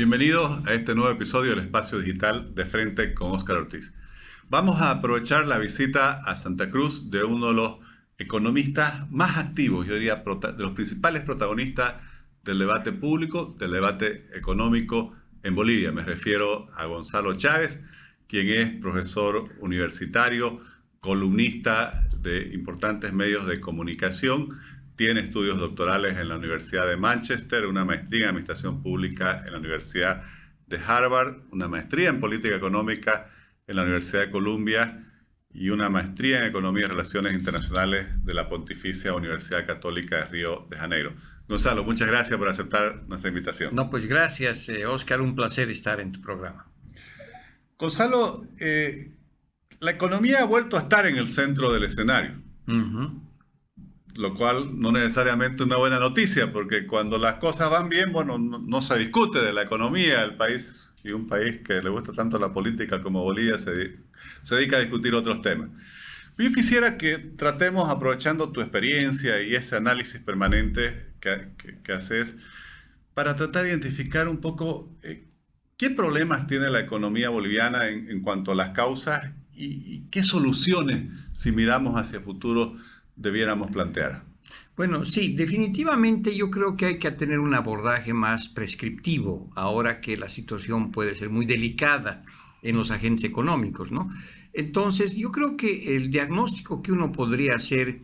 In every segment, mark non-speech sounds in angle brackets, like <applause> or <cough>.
Bienvenidos a este nuevo episodio del Espacio Digital de Frente con Óscar Ortiz. Vamos a aprovechar la visita a Santa Cruz de uno de los economistas más activos, yo diría, de los principales protagonistas del debate público, del debate económico en Bolivia. Me refiero a Gonzalo Chávez, quien es profesor universitario, columnista de importantes medios de comunicación, tiene estudios doctorales en la Universidad de Manchester, una maestría en Administración Pública en la Universidad de Harvard, una maestría en Política Económica en la Universidad de Columbia y una maestría en Economía y Relaciones Internacionales de la Pontificia Universidad Católica de Río de Janeiro. Gonzalo, muchas gracias por aceptar nuestra invitación. No, pues gracias, Oscar, eh, un placer estar en tu programa. Gonzalo, eh, la economía ha vuelto a estar en el centro del escenario lo cual no necesariamente una buena noticia, porque cuando las cosas van bien, bueno, no, se discute de la economía del país, y un país que le gusta tanto la política como Bolivia se, se dedica a discutir otros temas. Yo quisiera que tratemos, aprovechando tu experiencia y ese análisis permanente que, que, haces, para tratar de identificar un poco eh, qué problemas tiene la economía boliviana en, cuanto a las causas y, y qué soluciones, si miramos hacia el futuro, debiéramos plantear? Bueno, sí, definitivamente yo creo que hay que tener un abordaje más prescriptivo, ahora que la situación puede ser muy delicada en los agentes económicos, ¿no? Entonces, yo creo que el diagnóstico que uno podría hacer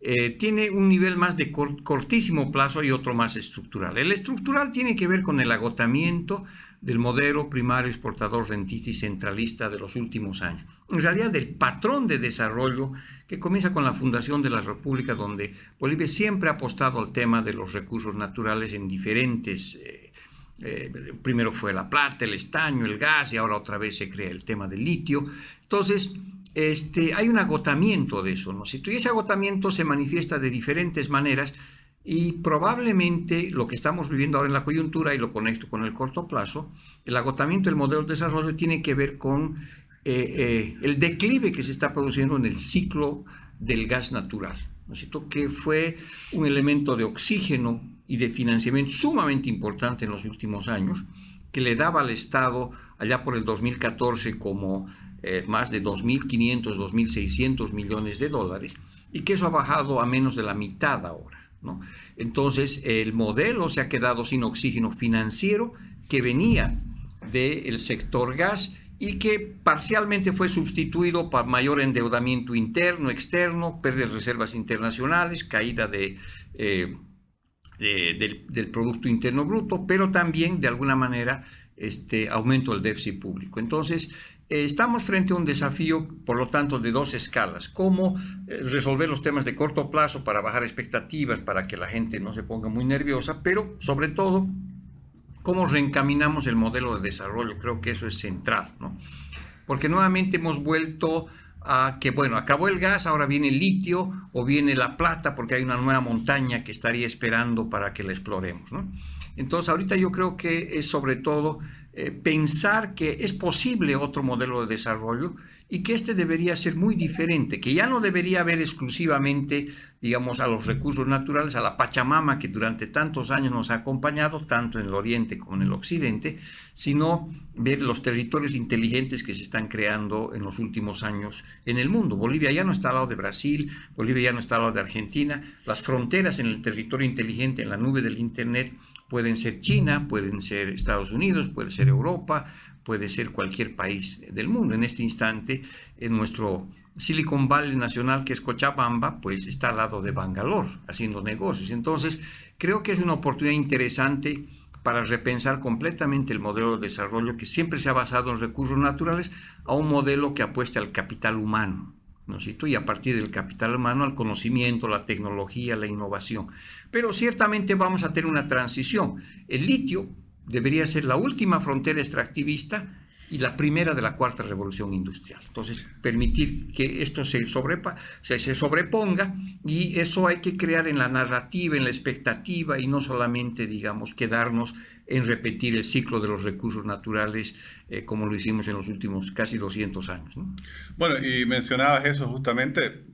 eh, tiene un nivel más de cortísimo plazo y otro más estructural. El estructural tiene que ver con el agotamiento del modelo primario exportador rentista y centralista de los últimos años. En realidad, del patrón de desarrollo que comienza con la fundación de la República, donde Bolivia siempre ha apostado al tema de los recursos naturales en diferentes... Eh, eh, primero fue la plata, el estaño, el gas y ahora otra vez se crea el tema del litio. Entonces, este, hay un agotamiento de eso, ¿no? Y ese agotamiento se manifiesta de diferentes maneras y probablemente lo que estamos viviendo ahora en la coyuntura, y lo conecto con el corto plazo, el agotamiento del modelo de desarrollo tiene que ver con eh, eh, el declive que se está produciendo en el ciclo del gas natural, ¿no es que fue un elemento de oxígeno y de financiamiento sumamente importante en los últimos años, que le daba al Estado allá por el 2014 como eh, más de 2.500, 2.600 millones de dólares, y que eso ha bajado a menos de la mitad ahora. ¿No? Entonces, el modelo se ha quedado sin oxígeno financiero que venía del sector gas y que parcialmente fue sustituido por mayor endeudamiento interno, externo, pérdida de reservas internacionales, caída de, eh, del, del, Producto Interno Bruto, pero también de alguna manera este aumento del déficit público. Entonces, estamos frente a un desafío, por lo tanto, de dos escalas. Cómo eh, resolver los temas de corto plazo para bajar expectativas, para que la gente no se ponga muy nerviosa, pero sobre todo, cómo reencaminamos el modelo de desarrollo. Creo que eso es central, ¿no? Porque nuevamente hemos vuelto a que, bueno, acabó el gas, ahora viene el litio o viene la plata, porque hay una nueva montaña que estaría esperando para que la exploremos, ¿no? Entonces, ahorita yo creo que es sobre todo eh, pensar que es posible otro modelo de desarrollo y que este debería ser muy diferente, que ya no debería haber exclusivamente, digamos, a los recursos naturales, a la Pachamama que durante tantos años nos ha acompañado, tanto en el oriente como en el occidente, sino ver los territorios inteligentes que se están creando en los últimos años en el mundo. Bolivia ya no está al lado de Brasil, Bolivia ya no está al lado de Argentina, las fronteras en el territorio inteligente, en la nube del Internet, Pueden ser China, pueden ser Estados Unidos, puede ser Europa, puede ser cualquier país del mundo. En este instante, en nuestro Silicon Valley nacional, que es Cochabamba, pues está al lado de Bangalore, haciendo negocios. Entonces, creo que es una oportunidad interesante para repensar completamente el modelo de desarrollo que siempre se ha basado en recursos naturales a un modelo que apueste al capital humano. ¿No Y a partir del capital humano al conocimiento, la tecnología, la innovación. Pero ciertamente vamos a tener una transición. El litio debería ser la última frontera extractivista y la primera de la cuarta revolución industrial. Entonces, permitir que esto se, sobrepa, se, se, sobreponga y eso hay que crear en la narrativa, en la expectativa y no solamente, digamos, quedarnos en repetir el ciclo de los recursos naturales eh, como lo hicimos en los últimos casi 200 años. Bueno, y mencionabas eso justamente,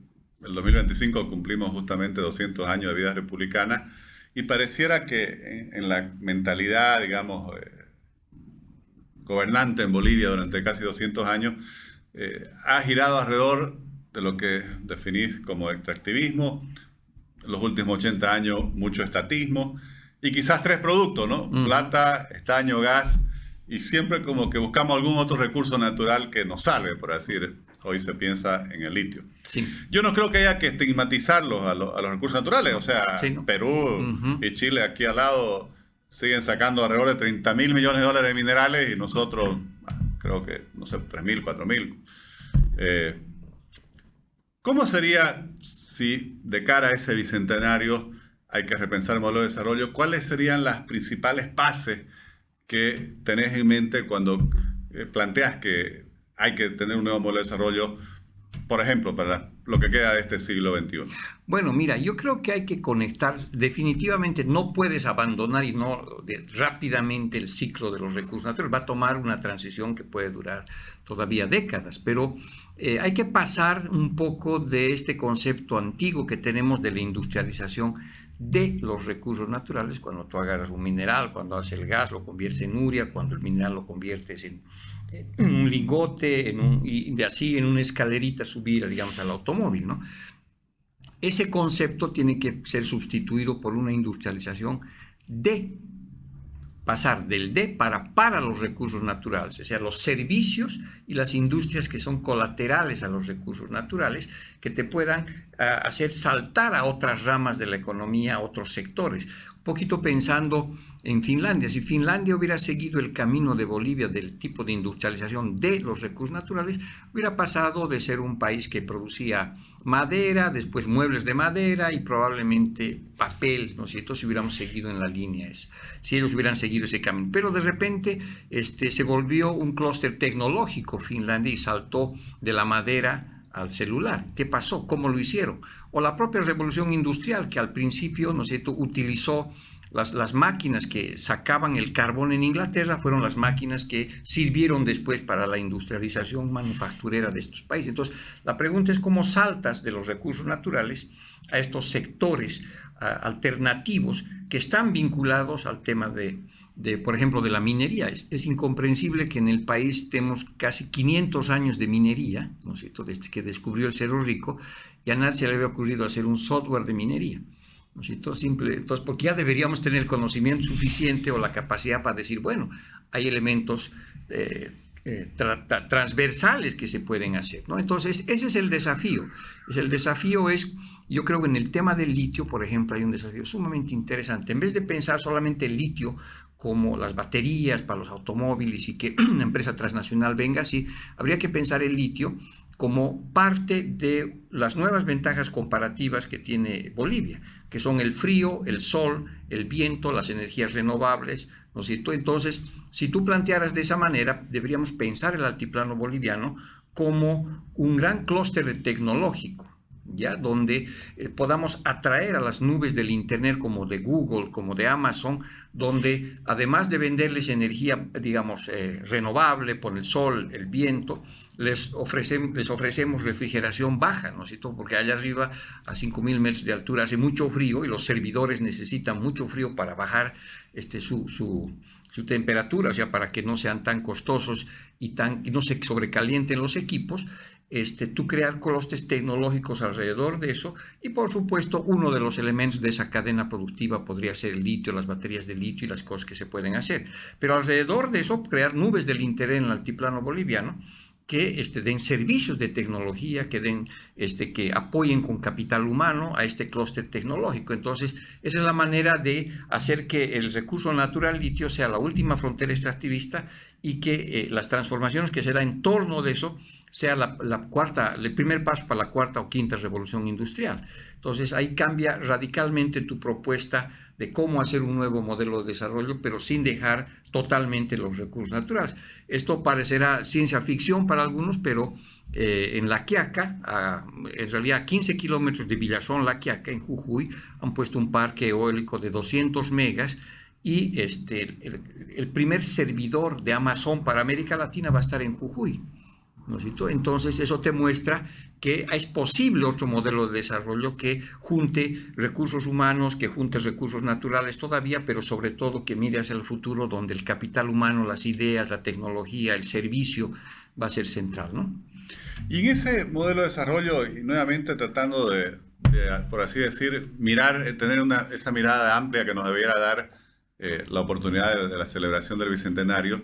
el 2025 cumplimos justamente 200 años de vida republicana y pareciera que en, la mentalidad, digamos, eh, gobernante en Bolivia durante casi 200 años, eh, ha girado alrededor de lo que definís como extractivismo, en los últimos 80 años mucho estatismo, y quizás tres productos, ¿no? Mm. Plata, estaño, gas, y siempre como que buscamos algún otro recurso natural que nos salve, por así decir. Hoy se piensa en el litio. Sí. Yo no creo que haya que estigmatizarlos a, los recursos naturales. O sea, Perú y Chile aquí al lado siguen sacando alrededor de 30 mil millones de dólares de minerales y nosotros creo que, no sé, 3 mil, 4 mil. Eh, ¿Cómo sería si de cara a ese bicentenario hay que repensar el modelo de desarrollo? ¿Cuáles serían las principales bases que tenés en mente cuando eh, planteas que hay que tener un nuevo modelo de desarrollo, por ejemplo, para lo que queda de este siglo XXI? Bueno, mira, yo creo que hay que conectar, definitivamente no puedes abandonar y no rápidamente el ciclo de los recursos naturales, va a tomar una transición que puede durar todavía décadas, pero eh, hay que pasar un poco de este concepto antiguo que tenemos de la industrialización de los recursos naturales, cuando tú agarras un mineral, cuando haces el gas, lo conviertes en uria, cuando el mineral lo conviertes en, un lingote, en un, y de así en una escalerita subir, digamos, al automóvil, ¿no? Ese concepto tiene que ser sustituido por una industrialización de pasar del de para para los recursos naturales, o sea, los servicios y las industrias que son colaterales a los recursos naturales, que te puedan ah, hacer saltar a otras ramas de la economía, a otros sectores poquito pensando en Finlandia. Si Finlandia hubiera seguido el camino de Bolivia del tipo de industrialización de los recursos naturales, hubiera pasado de ser un país que producía madera, después muebles de madera y probablemente papel, ¿no es cierto? Si hubiéramos seguido en la línea si ellos hubieran seguido ese camino. Pero de repente este, se volvió un clúster tecnológico Finlandia y saltó de la madera al celular. ¿Qué pasó? ¿Cómo lo hicieron? O la propia revolución industrial que al principio, ¿no sé, utilizó las, máquinas que sacaban el carbón en Inglaterra fueron las máquinas que sirvieron después para la industrialización manufacturera de estos países. Entonces, la pregunta es cómo saltas de los recursos naturales a estos sectores alternativos que están vinculados al tema de, por ejemplo, de la minería. Es, es, incomprensible que en el país tenemos casi 500 años de minería, ¿no es cierto?, desde que descubrió el Cerro Rico, y a nadie se le había ocurrido hacer un software de minería. entonces, porque ya deberíamos tener conocimiento suficiente o la capacidad para decir, bueno, hay elementos eh, eh, transversales que se pueden hacer, ¿no? Entonces, ese es el desafío. Es el desafío es, yo creo que en el tema del litio, por ejemplo, hay un desafío sumamente interesante. En vez de pensar solamente el litio como las baterías para los automóviles y que <clears throat> una empresa transnacional venga así, habría que pensar el litio como parte de las nuevas ventajas comparativas que tiene Bolivia, que son el frío, el sol, el viento, las energías renovables. ¿no es cierto? Entonces, si tú plantearas de esa manera, deberíamos pensar el altiplano boliviano como un gran clúster tecnológico ¿ya? donde eh, podamos atraer a las nubes del Internet como de Google, como de Amazon, donde además de venderles energía, digamos, eh, renovable por el sol, el viento, les, les ofrecemos refrigeración baja, ¿no es cierto? Porque allá arriba, a 5.000 metros de altura, hace mucho frío y los servidores necesitan mucho frío para bajar este, su, su, su temperatura, o sea, para que no sean tan costosos y, tan, y no se sobrecalienten los equipos este, tú crear costes tecnológicos alrededor de eso y por supuesto uno de los elementos de esa cadena productiva podría ser el litio, las baterías de litio y las cosas que se pueden hacer. Pero alrededor de eso crear nubes del interés en el altiplano boliviano que este, den servicios de tecnología, que, den, este, que apoyen con capital humano a este clúster tecnológico. Entonces, esa es la manera de hacer que el recurso natural litio sea la última frontera extractivista y que eh, las transformaciones que se dan en torno de eso sea la, cuarta, el primer paso para la cuarta o quinta revolución industrial. Entonces ahí cambia radicalmente tu propuesta de cómo hacer un nuevo modelo de desarrollo, pero sin dejar totalmente los recursos naturales. Esto parecerá ciencia ficción para algunos, pero eh, en La Quiaca, en realidad a 15 kilómetros de Villazón, La Quiaca, en Jujuy, han puesto un parque eólico de 200 megas y este, el primer servidor de Amazon para América Latina va a estar en Jujuy. ¿No Entonces eso te muestra que es posible otro modelo de desarrollo que junte recursos humanos, que junte recursos naturales todavía, pero sobre todo que mire hacia el futuro donde el capital humano, las ideas, la tecnología, el servicio va a ser central. ¿no? Y en ese modelo de desarrollo, y nuevamente tratando de, por así decir, mirar, eh, tener una, esa mirada amplia que nos debiera dar eh, la oportunidad de, la celebración del Bicentenario,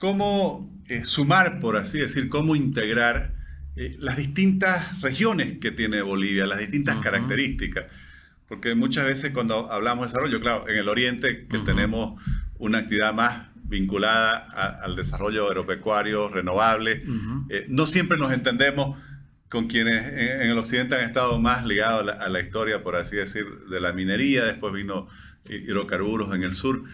¿cómo eh, sumar, por así decir, cómo integrar las distintas regiones que tiene Bolivia, las distintas características? Porque muchas veces cuando hablamos de desarrollo, claro, en el oriente que tenemos una actividad más vinculada al desarrollo agropecuario renovable. Eh, no siempre nos entendemos con quienes en, el occidente han estado más ligados a la, historia, por así decir, de la minería, después vino hidrocarburos en el sur.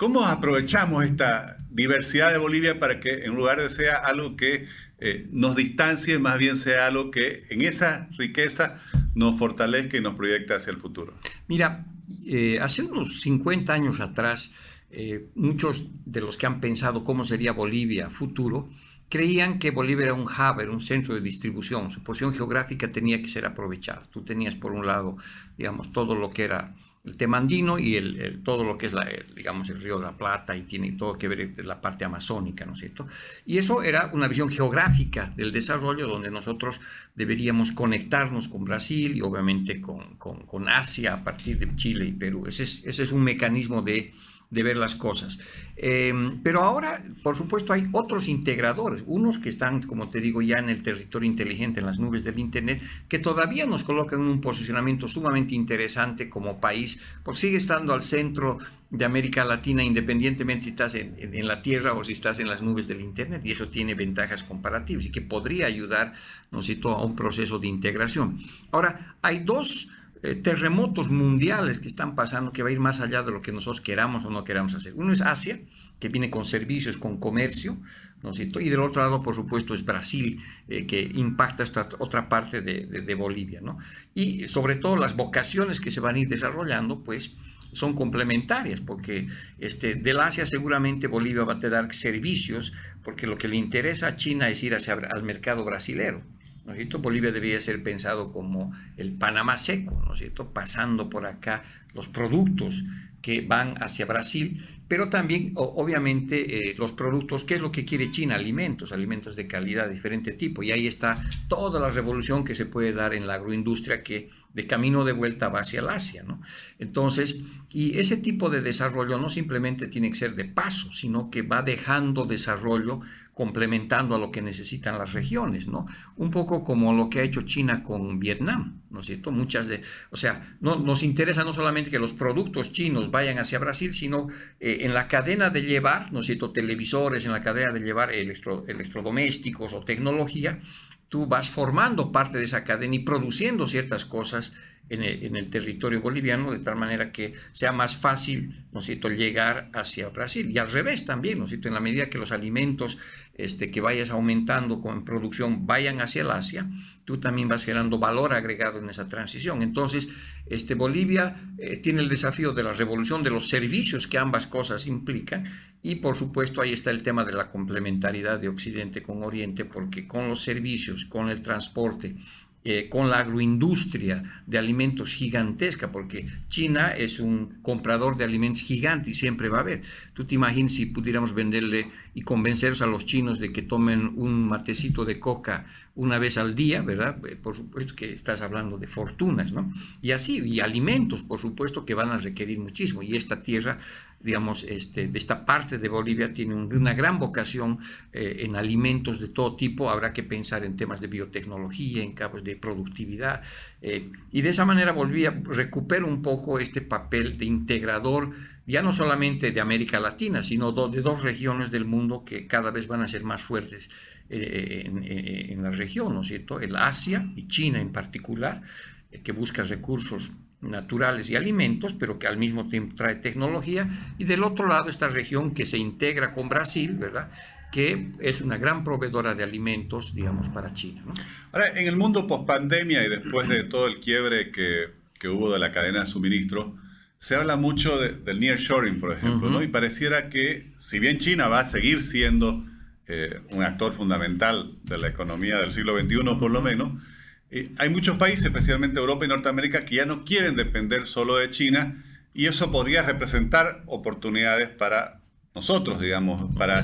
¿Cómo aprovechamos esta diversidad de Bolivia para que en lugar de sea algo que eh, nos distancie, más bien sea algo que en esa riqueza nos fortalezca y nos proyecte hacia el futuro? Mira, eh, hace unos 50 años atrás, eh, muchos de los que han pensado cómo sería Bolivia futuro, creían que Bolivia era un hub, un centro de distribución, su posición geográfica tenía que ser aprovechada. Tú tenías por un lado, digamos, todo lo que era el Temandino y el, todo lo que es, la, digamos, el Río de la Plata y tiene todo que ver con la parte amazónica, ¿no es cierto? Y eso era una visión geográfica del desarrollo donde nosotros deberíamos conectarnos con Brasil y obviamente con, con, Asia a partir de Chile y Perú. Ese ese es un mecanismo de de ver las cosas. Em, pero ahora, por supuesto, hay otros integradores, unos que están, como te digo, ya en el territorio inteligente, en las nubes del Internet, que todavía nos colocan en un posicionamiento sumamente interesante como país, porque sigue estando al centro de América Latina, independientemente si estás en, la Tierra o si estás en las nubes del Internet, y eso tiene ventajas comparativas y que podría ayudar, ¿no a un proceso de integración. Ahora, hay dos eh, terremotos mundiales que están pasando, que va a ir más allá de lo que nosotros queramos o no queramos hacer. Uno es Asia, que viene con servicios, con comercio. Y del otro lado, por supuesto, es Brasil, eh, que impacta esta otra parte de, Bolivia, ¿no? Y sobre todo las vocaciones que se van a ir desarrollando, pues son complementarias, porque este, del Asia seguramente Bolivia va a tener servicios, porque lo que le interesa a China es ir hacia, al mercado brasilero. ¿No es cierto? Bolivia debería ser pensado como el Panamá seco, ¿no es cierto? Pasando por acá los productos que van hacia Brasil, pero también obviamente eh, los productos, ¿qué es lo que quiere China? Alimentos, alimentos de calidad de diferente tipo. Y ahí está toda la revolución que se puede dar en la agroindustria que de camino de vuelta va hacia el Asia. ¿no? Entonces, y ese tipo de desarrollo no simplemente tiene que ser de paso, sino que va dejando desarrollo complementando a lo que necesitan las regiones, ¿no? Un poco como lo que ha hecho China con Vietnam, ¿no es cierto? Muchas de, o sea, no, nos interesa no solamente que los productos chinos vayan hacia Brasil, sino eh, en la cadena de llevar, ¿no es cierto? Televisores, en la cadena de llevar electrodomésticos o tecnología, tú vas formando parte de esa cadena y produciendo ciertas cosas en el, territorio boliviano, de tal manera que sea más fácil, ¿no llegar hacia Brasil. Y al revés también, ¿no en la medida que los alimentos este, que vayas aumentando con producción vayan hacia el Asia, tú también vas generando valor agregado en esa transición. Entonces, este, Bolivia eh, tiene el desafío de la revolución de los servicios que ambas cosas implican y por supuesto ahí está el tema de la complementariedad de Occidente con Oriente, porque con los servicios, con el transporte, eh, con la agroindustria de alimentos gigantesca, porque China es un comprador de alimentos gigante y siempre va a haber. Tú te imaginas si pudiéramos venderle y convencerlos a los chinos de que tomen un matecito de coca una vez al día, ¿verdad? Eh, por supuesto que estás hablando de fortunas, ¿no? Y así, y alimentos, por supuesto, que van a requerir muchísimo. Y esta tierra digamos, este, de esta parte de Bolivia tiene una gran vocación eh, en alimentos de todo tipo. Habrá que pensar en temas de biotecnología, en campos de productividad. Eh, y de esa manera Bolivia recupera un poco este papel de integrador, ya no solamente de América Latina, sino de dos regiones del mundo que cada vez van a ser más fuertes eh, en, en, la región, ¿no cierto? El Asia y China en particular, que busca recursos naturales y alimentos, pero que al mismo tiempo trae tecnología, y del otro lado esta región que se integra con Brasil, ¿verdad? que es una gran proveedora de alimentos, digamos, para China. Ahora, en el mundo post-pandemia y después de todo el quiebre que, que, hubo de la cadena de suministro, se habla mucho del nearshoring, por ejemplo, ¿no? y pareciera que, si bien China va a seguir siendo eh, un actor fundamental de la economía del siglo XXI por lo menos, eh, hay muchos países, especialmente Europa y Norteamérica, que ya no quieren depender solo de China y eso podría representar oportunidades para nosotros, digamos, para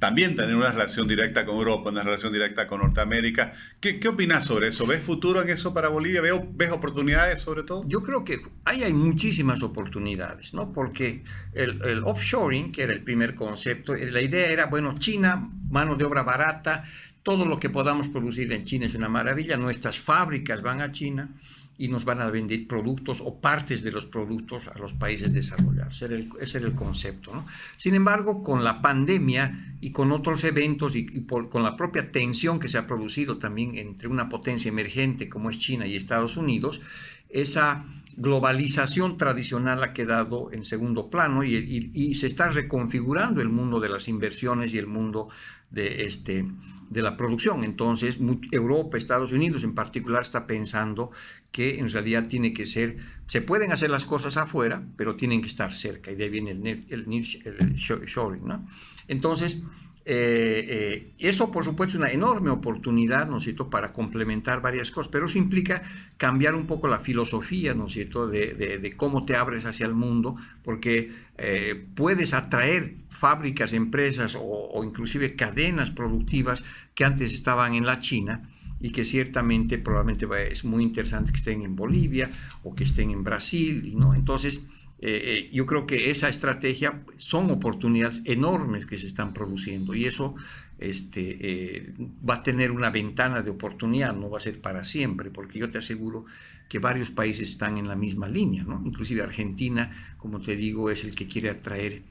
también tener una relación directa con Europa, una relación directa con Norteamérica. ¿Qué, qué opinas sobre eso? ¿Ves futuro en eso para Bolivia? ¿Ves oportunidades sobre todo? Yo creo que ahí hay muchísimas oportunidades, ¿no? Porque el, el offshoring, que era el primer concepto, la idea era, bueno, China, mano de obra barata, todo lo que podamos producir en China es una maravilla, nuestras fábricas van a China y nos van a vender productos o partes de los productos a los países desarrollados. Ese era el, concepto. Sin embargo, con la pandemia y con otros eventos y, con la propia tensión que se ha producido también entre una potencia emergente como es China y Estados Unidos, esa globalización tradicional ha quedado en segundo plano y, se está reconfigurando el mundo de las inversiones y el mundo de, este, de la producción. Entonces, Europa, Estados Unidos en particular, está pensando que en realidad tiene que ser, se pueden hacer las cosas afuera, pero tienen que estar cerca, y de ahí viene el, el, el shoring. ¿no? Entonces, eh, eh, eso, por supuesto, es una enorme oportunidad, ¿no es cierto?, para complementar varias cosas, pero eso implica cambiar un poco la filosofía, ¿no es cierto?, de, cómo te abres hacia el mundo, porque eh, puedes atraer fábricas, empresas o, o, inclusive cadenas productivas que antes estaban en la China y que ciertamente, probablemente es muy interesante que estén en Bolivia o que estén en Brasil, ¿no? Entonces, eh, eh, yo creo que esa estrategia son oportunidades enormes que se están produciendo y eso este, eh, va a tener una ventana de oportunidad, no va a ser para siempre, porque yo te aseguro que varios países están en la misma línea, ¿no? inclusive Argentina, como te digo, es el que quiere atraer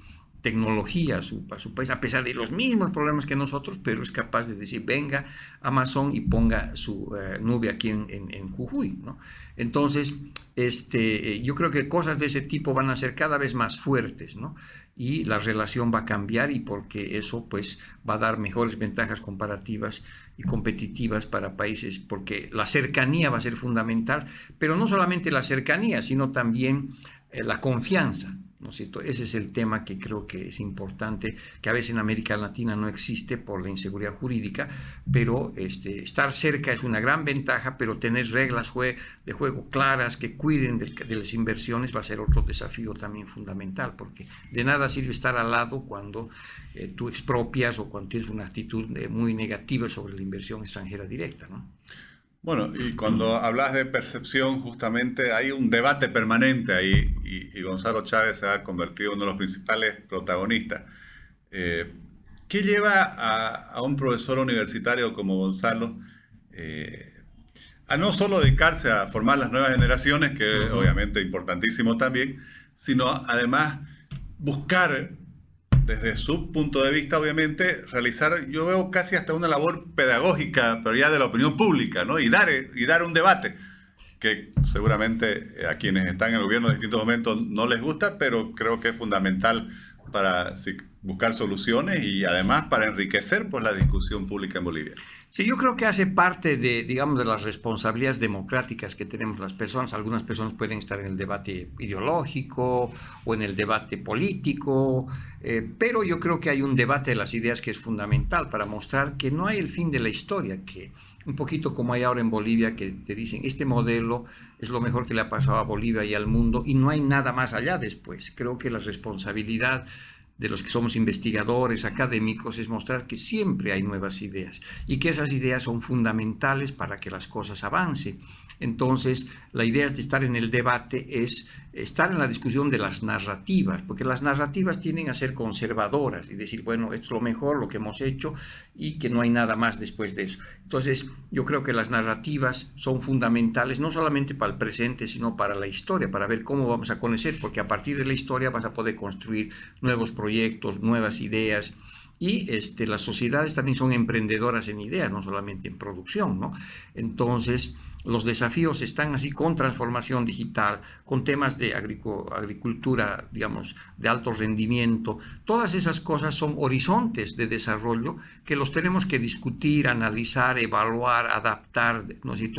tecnología a su, país, a pesar de los mismos problemas que nosotros, pero es capaz de decir, venga Amazon y ponga su nube aquí en, en, en Jujuy. Entonces, este, yo creo que cosas de ese tipo van a ser cada vez más fuertes, ¿no? Y la relación va a cambiar y porque eso pues va a dar mejores ventajas comparativas y competitivas para países, porque la cercanía va a ser fundamental, pero no solamente la cercanía, sino también eh, la confianza. ¿No Ese es el tema que creo que es importante, que a veces en América Latina no existe por la inseguridad jurídica, pero este, estar cerca es una gran ventaja, pero tener reglas de juego claras que cuiden de, las inversiones va a ser otro desafío también fundamental, porque de nada sirve estar al lado cuando eh, tú expropias o cuando tienes una actitud eh, muy negativa sobre la inversión extranjera directa. ¿no? Bueno, y cuando hablas de percepción, justamente hay un debate permanente ahí y, Gonzalo Chávez se ha convertido en uno de los principales protagonistas. Eh, ¿Qué lleva a, un profesor universitario como Gonzalo eh, a no solo dedicarse a formar las nuevas generaciones, que obviamente importantísimo también, sino además buscar desde su punto de vista, obviamente, realizar, yo veo casi hasta una labor pedagógica, pero ya de la opinión pública, ¿no? Y dar, y dar un debate que seguramente a quienes están en el gobierno en distintos momentos no les gusta, pero creo que es fundamental para buscar soluciones y además para enriquecer pues, la discusión pública en Bolivia. Sí, yo creo que hace parte de, digamos, de las responsabilidades democráticas que tenemos las personas. Algunas personas pueden estar en el debate ideológico o en el debate político, eh, pero yo creo que hay un debate de las ideas que es fundamental para mostrar que no hay el fin de la historia, que un poquito como hay ahora en Bolivia, que te dicen, este modelo es lo mejor que le ha pasado a Bolivia y al mundo y no hay nada más allá después. Creo que la responsabilidad de los que somos investigadores, académicos, es mostrar que siempre hay nuevas ideas y que esas ideas son fundamentales para que las cosas avancen. Entonces, la idea de estar en el debate es estar en la discusión de las narrativas, porque las narrativas tienden a ser conservadoras y decir, bueno, es lo mejor, lo que hemos hecho y que no hay nada más después de eso. Entonces, yo creo que las narrativas son fundamentales no solamente para el presente, sino para la historia, para ver cómo vamos a conocer, porque a partir de la historia vas a poder construir nuevos proyectos, nuevas ideas. Y este, las sociedades también son emprendedoras en ideas, no solamente en producción, ¿no? Entonces, los desafíos están así con transformación digital, con temas de agricultura, digamos, de alto rendimiento. Todas esas cosas son horizontes de desarrollo que los tenemos que discutir, analizar, evaluar, adaptar.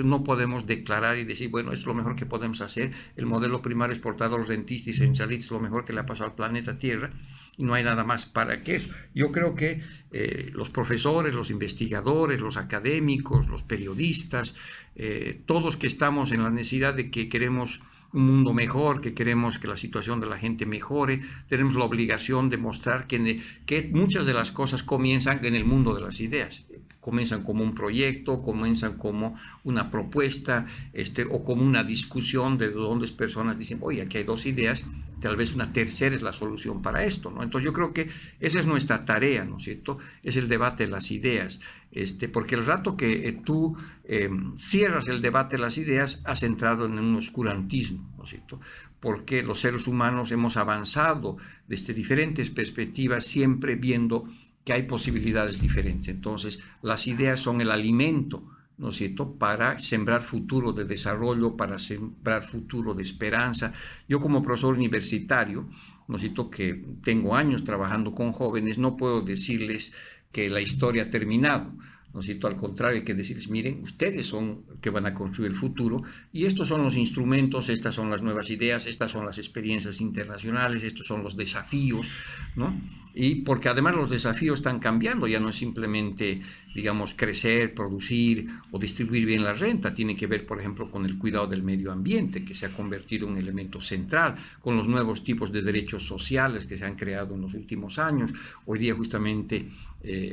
No podemos declarar y decir, bueno, es lo mejor que podemos hacer. El modelo primario exportador rentista y centralista es lo mejor que le ha pasado al planeta Tierra. y no hay nada más para que eso. Yo creo que eh, los profesores, los investigadores, los académicos, los periodistas, eh, todos que estamos en la necesidad de que queremos un mundo mejor, que queremos que la situación de la gente mejore, tenemos la obligación de mostrar que, muchas de las cosas comienzan en el mundo de las ideas comienzan como un proyecto, comienzan como una propuesta este, o como una discusión de donde personas dicen, oye, aquí hay dos ideas, tal vez una tercera es la solución para esto, ¿no? Entonces yo creo que esa es nuestra tarea, ¿no es cierto? Es el debate de las ideas, este, porque el rato que eh, tú em, cierras el debate de las ideas, has entrado en un oscurantismo, ¿no es cierto? Porque los seres humanos hemos avanzado desde diferentes perspectivas, siempre viendo que hay posibilidades diferentes. Entonces, las ideas son el alimento, ¿no es cierto?, para sembrar futuro de desarrollo, para sembrar futuro de esperanza. Yo como profesor universitario, ¿no es cierto?, que tengo años trabajando con jóvenes, no puedo decirles que la historia ha terminado. ¿no es cierto? Al contrario, hay que decirles, miren, ustedes son que van a construir el futuro y estos son los instrumentos, estas son las nuevas ideas, estas son las experiencias internacionales, estos son los desafíos, ¿no? Y porque además los desafíos están cambiando, ya no es simplemente, digamos, crecer, producir o distribuir bien la renta, tiene que ver, por ejemplo, con el cuidado del medio ambiente, que se ha convertido en un elemento central, con los nuevos tipos de derechos sociales que se han creado en los últimos años. Hoy día, justamente,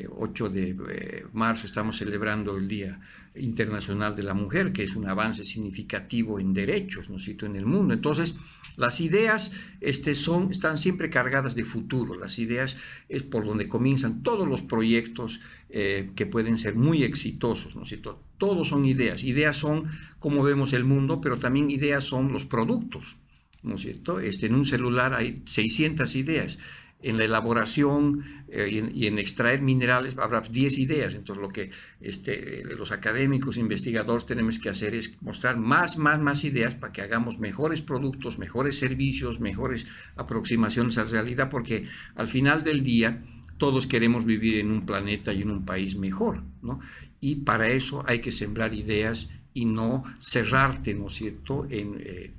8 eh, de eh, marzo, estamos celebrando el Día Internacional de la Mujer, que es un avance significativo en derechos, ¿no en el mundo. Entonces, las ideas este, son, están siempre cargadas de futuro. Las ideas es por donde comienzan todos los proyectos eh, que pueden ser muy exitosos, ¿no es cierto? Todos son ideas. Ideas son cómo vemos el mundo, pero también ideas son los productos, ¿no es cierto? Este, en un celular hay 600 ideas en la elaboración eh, y, en, extraer minerales habrá 10 ideas. Entonces, lo que este, los académicos, investigadores tenemos que hacer es mostrar más, más, más ideas para que hagamos mejores productos, mejores servicios, mejores aproximaciones a la realidad, porque al final del día todos queremos vivir en un planeta y en un país mejor, ¿no? Y para eso hay que sembrar ideas y no cerrarte, ¿no es cierto?, en... Eh,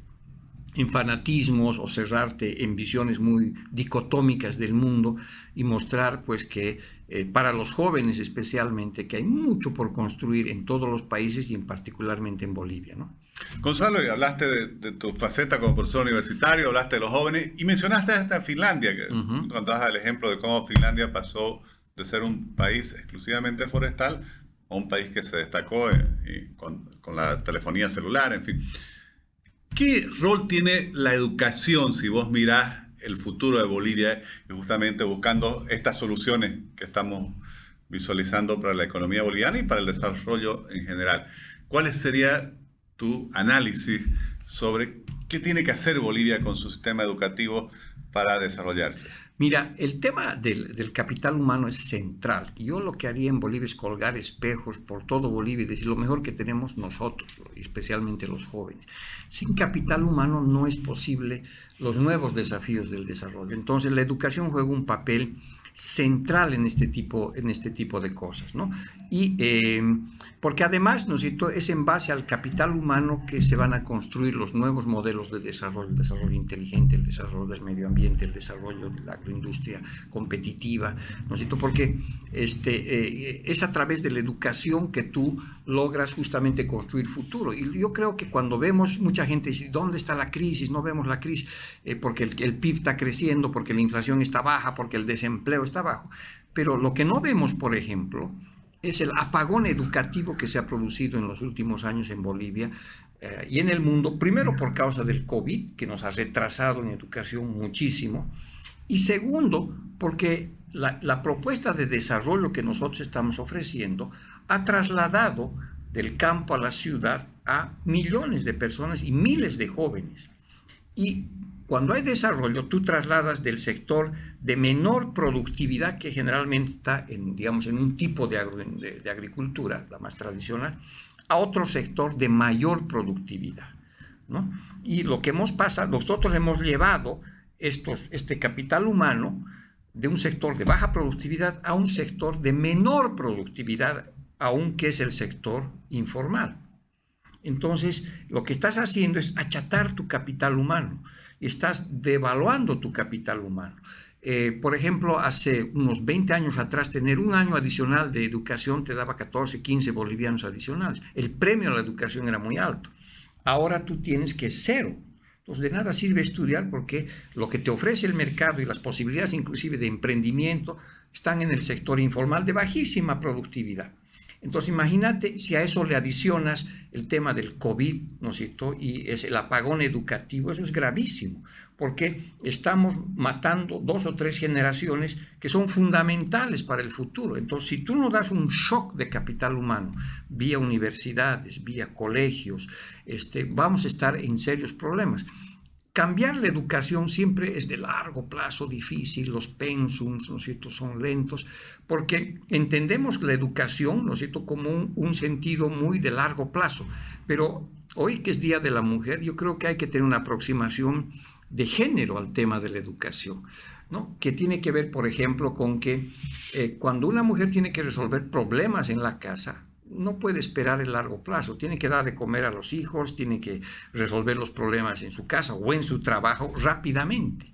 en fanatismos o cerrarte en visiones muy dicotómicas del mundo y mostrar pues que eh, para los jóvenes especialmente que hay mucho por construir en todos los países y en particularmente en Bolivia. ¿no? Gonzalo, y hablaste de, tu faceta como profesor universitario, hablaste de los jóvenes y mencionaste hasta Finlandia, que uh contabas el ejemplo de cómo Finlandia pasó de ser un país exclusivamente forestal a un país que se destacó eh, con, con la telefonía celular, en fin. ¿Qué rol tiene la educación si vos mirás el futuro de Bolivia y justamente buscando estas soluciones que estamos visualizando para la economía boliviana y para el desarrollo en general? ¿Cuál sería tu análisis sobre qué tiene que hacer Bolivia con su sistema educativo para desarrollarse? Mira, el tema del, capital humano es central. Yo lo que haría en Bolivia es colgar espejos por todo Bolivia y decir lo mejor que tenemos nosotros, especialmente los jóvenes. Sin capital humano no es posible los nuevos desafíos del desarrollo. Entonces la educación juega un papel central en este tipo, en este tipo de cosas, ¿no? Y eh, porque además, ¿no es en base al capital humano que se van a construir los nuevos modelos de desarrollo, el desarrollo inteligente, el desarrollo del medio ambiente, el desarrollo de la agroindustria competitiva, ¿no es cierto? Porque este, eh, es a través de la educación que tú logras justamente construir futuro. Y yo creo que cuando vemos, mucha gente dice, ¿dónde está la crisis? No vemos la crisis, eh, porque el, PIB está creciendo, porque la inflación está baja, porque el desempleo está bajo. Pero lo que no vemos, por ejemplo, es el apagón educativo que se ha producido en los últimos años en Bolivia eh, y en el mundo, primero por causa del COVID, que nos ha retrasado en educación muchísimo, y segundo, porque la propuesta de desarrollo que nosotros estamos ofreciendo ha trasladado del campo a la ciudad a millones de personas y miles de jóvenes. Y cuando hay desarrollo, tú trasladas del sector de menor productividad, que generalmente está en, digamos, en un tipo de, agricultura, la más tradicional, a otro sector de mayor productividad. Y lo que hemos pasado, nosotros hemos llevado estos, este capital humano de un sector de baja productividad a un sector de menor productividad, aunque es el sector informal. Entonces, lo que estás haciendo es achatar tu capital humano estás devaluando tu capital humano. Eh, por ejemplo, hace unos 20 años atrás, tener un año adicional de educación te daba 14, 15 bolivianos adicionales. El premio a la educación era muy alto. Ahora tú tienes que cero. Entonces, de nada sirve estudiar porque lo que te ofrece el mercado y las posibilidades inclusive de emprendimiento están en el sector informal de bajísima productividad. Entonces, imagínate si a eso le adicionas el tema del COVID, ¿no es cierto? Y es el apagón educativo, eso es gravísimo, porque estamos matando dos o tres generaciones que son fundamentales para el futuro. Entonces, si tú no das un shock de capital humano vía universidades, vía colegios, este, vamos a estar en serios problemas. Cambiar la educación siempre es de largo plazo, difícil, los pensums, ¿no es cierto?, son lentos, porque entendemos la educación, ¿no es cierto?, como un, sentido muy de largo plazo. Pero hoy que es Día de la Mujer, yo creo que hay que tener una aproximación de género al tema de la educación, ¿no? Que tiene que ver, por ejemplo, con que eh, cuando una mujer tiene que resolver problemas en la casa, no puede esperar el largo plazo, tiene que dar de comer a los hijos, tiene que resolver los problemas en su casa o en su trabajo rápidamente.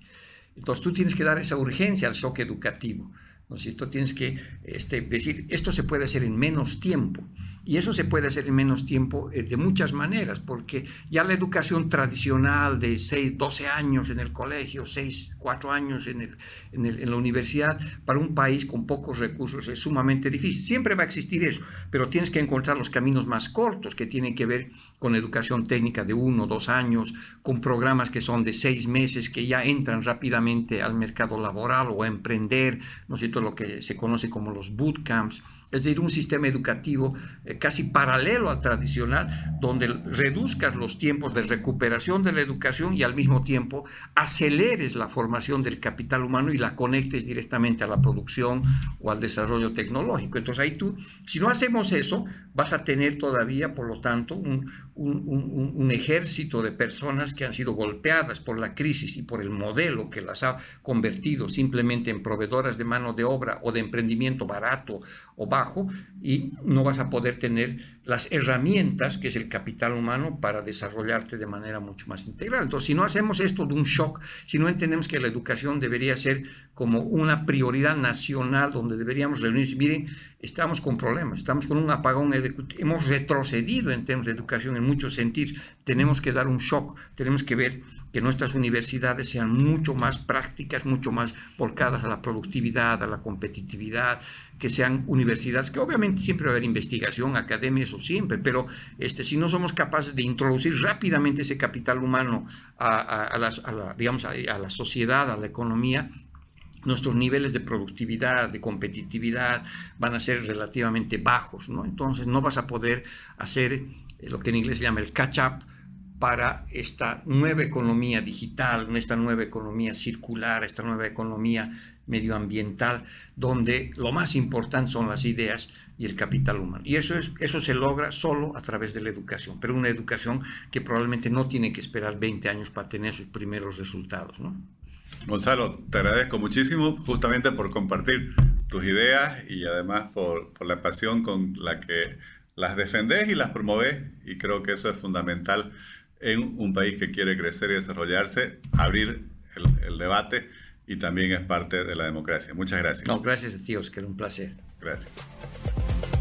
Entonces tú tienes que dar esa urgencia al shock educativo. ¿no es cierto? Tienes que este, decir, esto se puede hacer en menos tiempo. Y eso se puede hacer en menos tiempo eh, de muchas maneras, porque ya la educación tradicional de 6, 12 años en el colegio, 6, 4 años en, el, en, en, la universidad, para un país con pocos recursos es sumamente difícil. Siempre va a existir eso, pero tienes que encontrar los caminos más cortos que tienen que ver con educación técnica de 1, 2 años, con programas que son de 6 meses, que ya entran rápidamente al mercado laboral o a emprender, ¿no es cierto? Lo que se conoce como los bootcamps es decir, un sistema educativo eh, casi paralelo al tradicional, donde reduzcas los tiempos de recuperación de la educación y al mismo tiempo aceleres la formación del capital humano y la conectes directamente a la producción o al desarrollo tecnológico. Entonces ahí tú, si no hacemos eso, vas a tener todavía, por lo tanto, un, ejército de personas que han sido golpeadas por la crisis y por el modelo que las ha convertido simplemente en proveedoras de mano de obra o de emprendimiento barato o bajo y no vas a poder tener las herramientas que es el capital humano para desarrollarte de manera mucho más integral. Entonces, si no hacemos esto de un shock, si no entendemos que la educación debería ser como una prioridad nacional donde deberíamos reunirnos, miren, estamos con problemas, estamos con un apagón, hemos retrocedido en términos de educación en muchos sentidos, tenemos que dar un shock, tenemos que ver que nuestras universidades sean mucho más prácticas, mucho más volcadas a la productividad, a la competitividad, que sean universidades que obviamente siempre va a haber investigación, academia, eso siempre, pero este, si no somos capaces de introducir rápidamente ese capital humano a, a, la, digamos, a la sociedad, a la economía, nuestros niveles de productividad, de competitividad van a ser relativamente bajos, ¿no? Entonces no vas a poder hacer lo que en inglés se llama el catch-up, para esta nueva economía digital, esta nueva economía circular, esta nueva economía medioambiental, donde lo más importante son las ideas y el capital humano. Y eso, es, eso se logra solo a través de la educación, pero una educación que probablemente no tiene que esperar 20 años para tener sus primeros resultados. ¿no? Gonzalo, te agradezco muchísimo justamente por compartir tus ideas y además por, por la pasión con la que las defendés y las promovés y creo que eso es fundamental en un país que quiere crecer y desarrollarse, abrir el, el debate y también es parte de la democracia. Muchas gracias. No, gracias a ti, Oscar, un placer. Gracias.